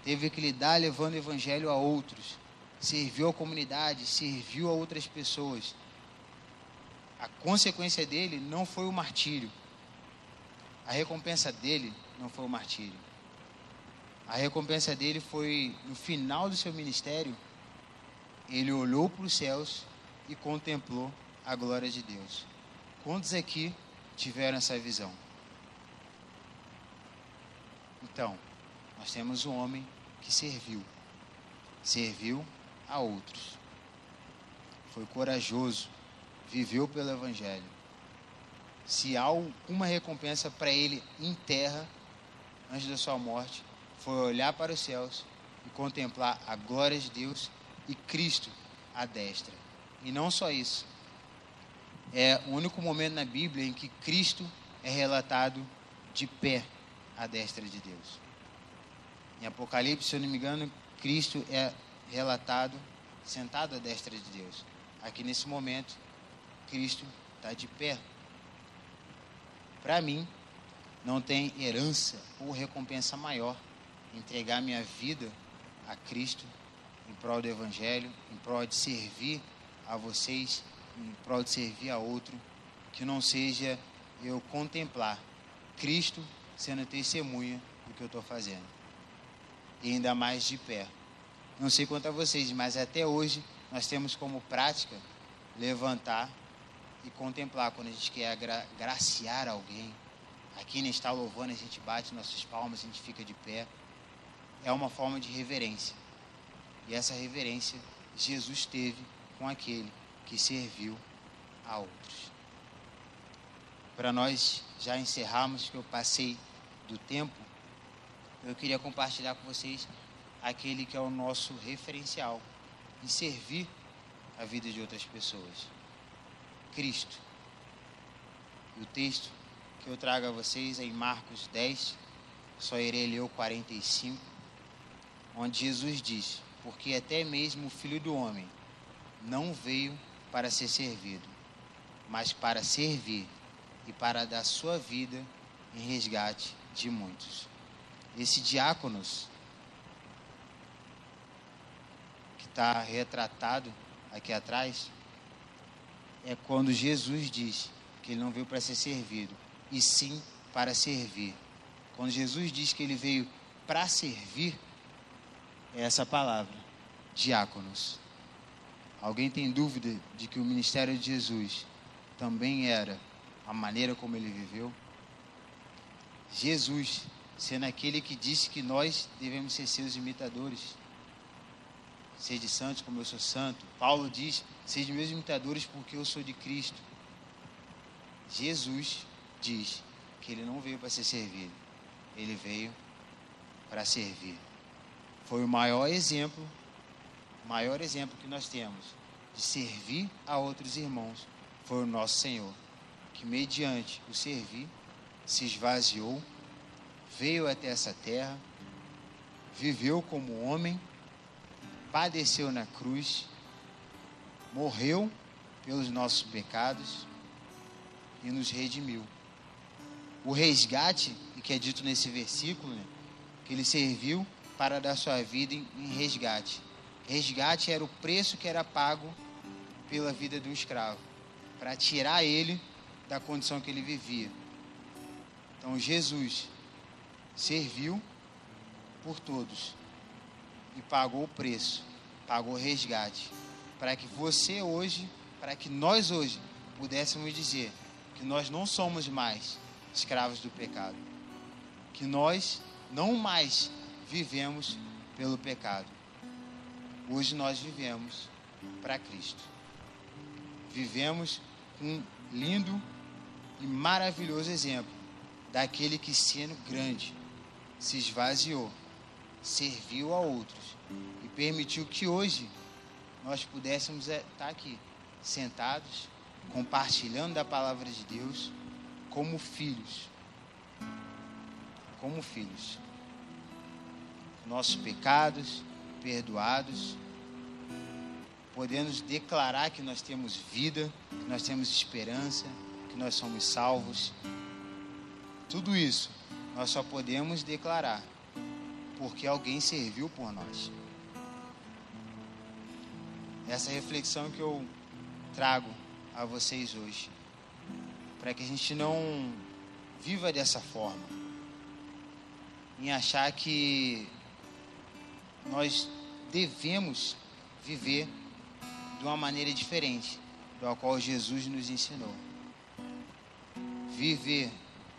teve que lidar levando o evangelho a outros, serviu a comunidade, serviu a outras pessoas. A consequência dele não foi o martírio. A recompensa dele não foi o martírio. A recompensa dele foi no final do seu ministério, ele olhou para os céus e contemplou a glória de Deus. Quantos aqui tiveram essa visão? Então, nós temos um homem que serviu, serviu a outros, foi corajoso, viveu pelo Evangelho. Se há alguma recompensa para ele em terra, antes da sua morte, foi olhar para os céus e contemplar a glória de Deus e Cristo à destra. E não só isso, é o único momento na Bíblia em que Cristo é relatado de pé à destra de Deus. Em Apocalipse, se eu não me engano, Cristo é relatado sentado à destra de Deus. Aqui nesse momento, Cristo está de pé. Para mim, não tem herança ou recompensa maior entregar minha vida a Cristo em prol do Evangelho, em prol de servir a vocês em prol de servir a outro, que não seja eu contemplar Cristo sendo testemunha do que eu estou fazendo. E ainda mais de pé. Não sei quanto a vocês, mas até hoje nós temos como prática levantar e contemplar quando a gente quer agra graciar alguém. Aqui na está louvando, a gente bate nossas palmas, a gente fica de pé. É uma forma de reverência. E essa reverência Jesus teve com aquele que serviu a outros. Para nós já encerrarmos, que eu passei do tempo, eu queria compartilhar com vocês aquele que é o nosso referencial em servir a vida de outras pessoas. Cristo. E o texto que eu trago a vocês é em Marcos 10, só irei ler o 45, onde Jesus diz: Porque até mesmo o filho do homem não veio para ser servido, mas para servir e para dar sua vida em resgate de muitos. Esse diáconos que está retratado aqui atrás é quando Jesus diz que ele não veio para ser servido, e sim para servir. Quando Jesus diz que ele veio para servir, é essa palavra, diáconos. Alguém tem dúvida de que o ministério de Jesus também era a maneira como ele viveu? Jesus, sendo aquele que disse que nós devemos ser seus imitadores, de santos como eu sou santo. Paulo diz: sede meus imitadores porque eu sou de Cristo. Jesus diz que ele não veio para ser servido, ele veio para servir. Foi o maior exemplo maior exemplo que nós temos de servir a outros irmãos foi o nosso Senhor, que mediante o servir se esvaziou, veio até essa terra, viveu como homem, padeceu na cruz, morreu pelos nossos pecados e nos redimiu. O resgate, que é dito nesse versículo, né, que ele serviu para dar sua vida em, em resgate Resgate era o preço que era pago pela vida de um escravo, para tirar ele da condição que ele vivia. Então Jesus serviu por todos e pagou o preço, pagou o resgate, para que você hoje, para que nós hoje pudéssemos dizer que nós não somos mais escravos do pecado, que nós não mais vivemos pelo pecado. Hoje nós vivemos para Cristo. Vivemos um lindo e maravilhoso exemplo daquele que, sendo grande, se esvaziou, serviu a outros e permitiu que hoje nós pudéssemos estar tá aqui, sentados, compartilhando da palavra de Deus, como filhos. Como filhos. Nossos pecados perdoados, podemos declarar que nós temos vida, que nós temos esperança, que nós somos salvos. Tudo isso nós só podemos declarar porque alguém serviu por nós. Essa reflexão que eu trago a vocês hoje, para que a gente não viva dessa forma, em achar que nós devemos viver de uma maneira diferente da qual Jesus nos ensinou. Viver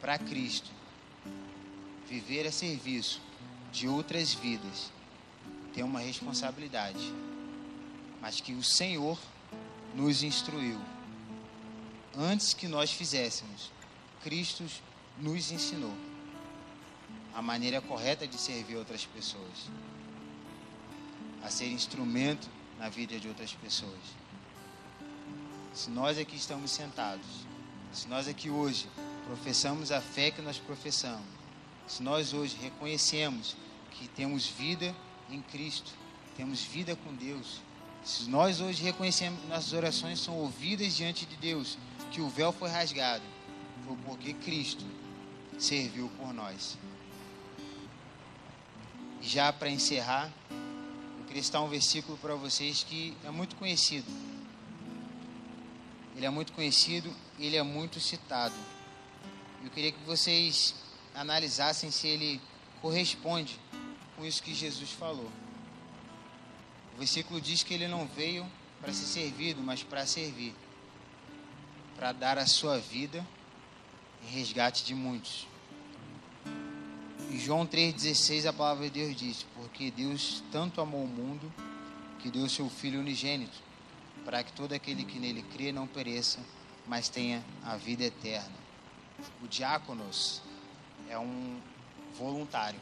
para Cristo, viver a serviço de outras vidas, tem uma responsabilidade, mas que o Senhor nos instruiu. Antes que nós fizéssemos, Cristo nos ensinou a maneira correta de servir outras pessoas, a ser instrumento na vida de outras pessoas. Se nós aqui estamos sentados, se nós aqui hoje professamos a fé que nós professamos, se nós hoje reconhecemos que temos vida em Cristo, temos vida com Deus, se nós hoje reconhecemos que nossas orações são ouvidas diante de Deus, que o véu foi rasgado, foi porque Cristo serviu por nós. Já para encerrar, eu queria citar um versículo para vocês que é muito conhecido. Ele é muito conhecido, ele é muito citado. Eu queria que vocês analisassem se ele corresponde com isso que Jesus falou. O versículo diz que ele não veio para ser servido, mas para servir, para dar a sua vida em resgate de muitos. Em João 3,16 a palavra de Deus diz: Porque Deus tanto amou o mundo que deu seu Filho unigênito, para que todo aquele que nele crê não pereça, mas tenha a vida eterna. O diáconos é um voluntário.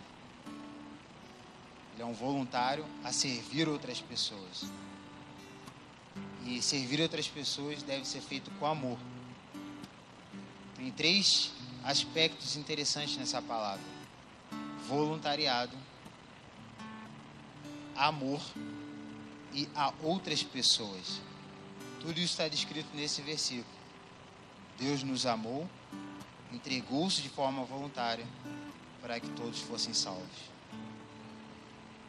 Ele é um voluntário a servir outras pessoas. E servir outras pessoas deve ser feito com amor. Tem três aspectos interessantes nessa palavra voluntariado, amor e a outras pessoas. Tudo isso está descrito nesse versículo. Deus nos amou, entregou-se de forma voluntária para que todos fossem salvos.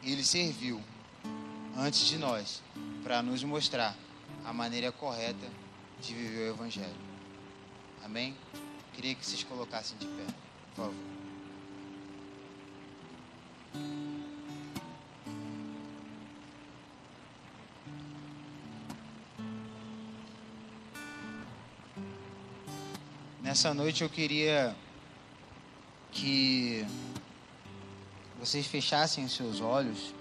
Ele serviu antes de nós para nos mostrar a maneira correta de viver o Evangelho. Amém? Queria que vocês colocassem de pé, por favor. Nessa noite eu queria que vocês fechassem os seus olhos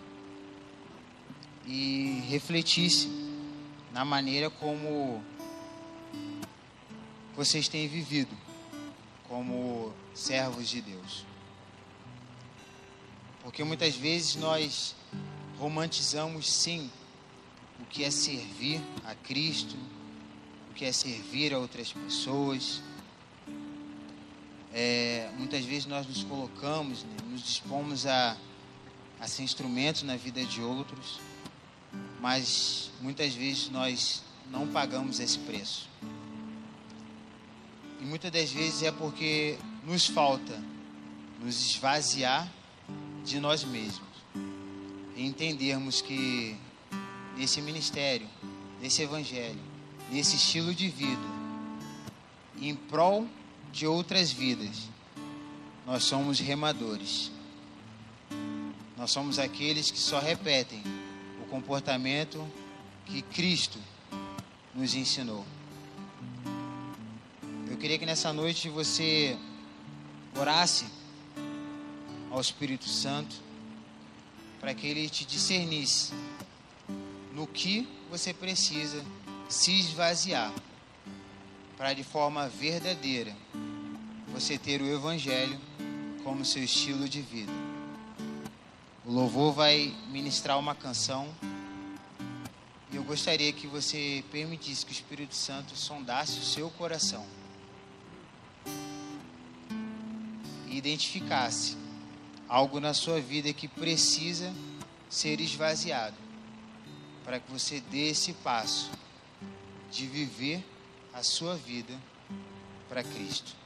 e refletissem na maneira como vocês têm vivido como servos de Deus. Porque muitas vezes nós romantizamos sim o que é servir a Cristo, o que é servir a outras pessoas. É, muitas vezes nós nos colocamos, né, nos dispomos a, a ser instrumentos na vida de outros, mas muitas vezes nós não pagamos esse preço. E muitas das vezes é porque nos falta nos esvaziar de nós mesmos e entendermos que nesse ministério, nesse evangelho, nesse estilo de vida, em prol de outras vidas, nós somos remadores. Nós somos aqueles que só repetem o comportamento que Cristo nos ensinou. Eu queria que nessa noite você orasse ao Espírito Santo para que ele te discernisse no que você precisa se esvaziar para de forma verdadeira você ter o evangelho como seu estilo de vida. O louvor vai ministrar uma canção e eu gostaria que você permitisse que o Espírito Santo sondasse o seu coração e identificasse algo na sua vida que precisa ser esvaziado para que você dê esse passo de viver a sua vida para Cristo.